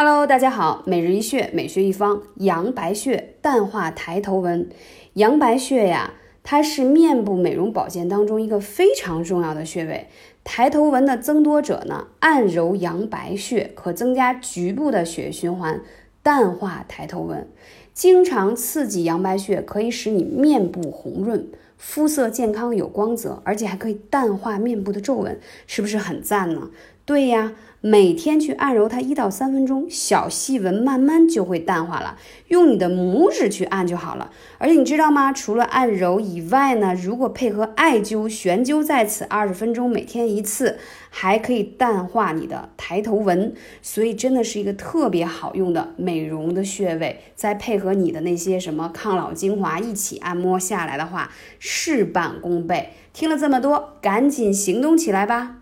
Hello，大家好，每日一穴，每穴一方，阳白穴淡化抬头纹。阳白穴呀，它是面部美容保健当中一个非常重要的穴位。抬头纹的增多者呢，按揉阳白穴可增加局部的血液循环，淡化抬头纹。经常刺激阳白穴，可以使你面部红润，肤色健康有光泽，而且还可以淡化面部的皱纹，是不是很赞呢？对呀。每天去按揉它一到三分钟，小细纹慢慢就会淡化了。用你的拇指去按就好了。而且你知道吗？除了按揉以外呢，如果配合艾灸、悬灸在此二十分钟，每天一次，还可以淡化你的抬头纹。所以真的是一个特别好用的美容的穴位。再配合你的那些什么抗老精华一起按摩下来的话，事半功倍。听了这么多，赶紧行动起来吧！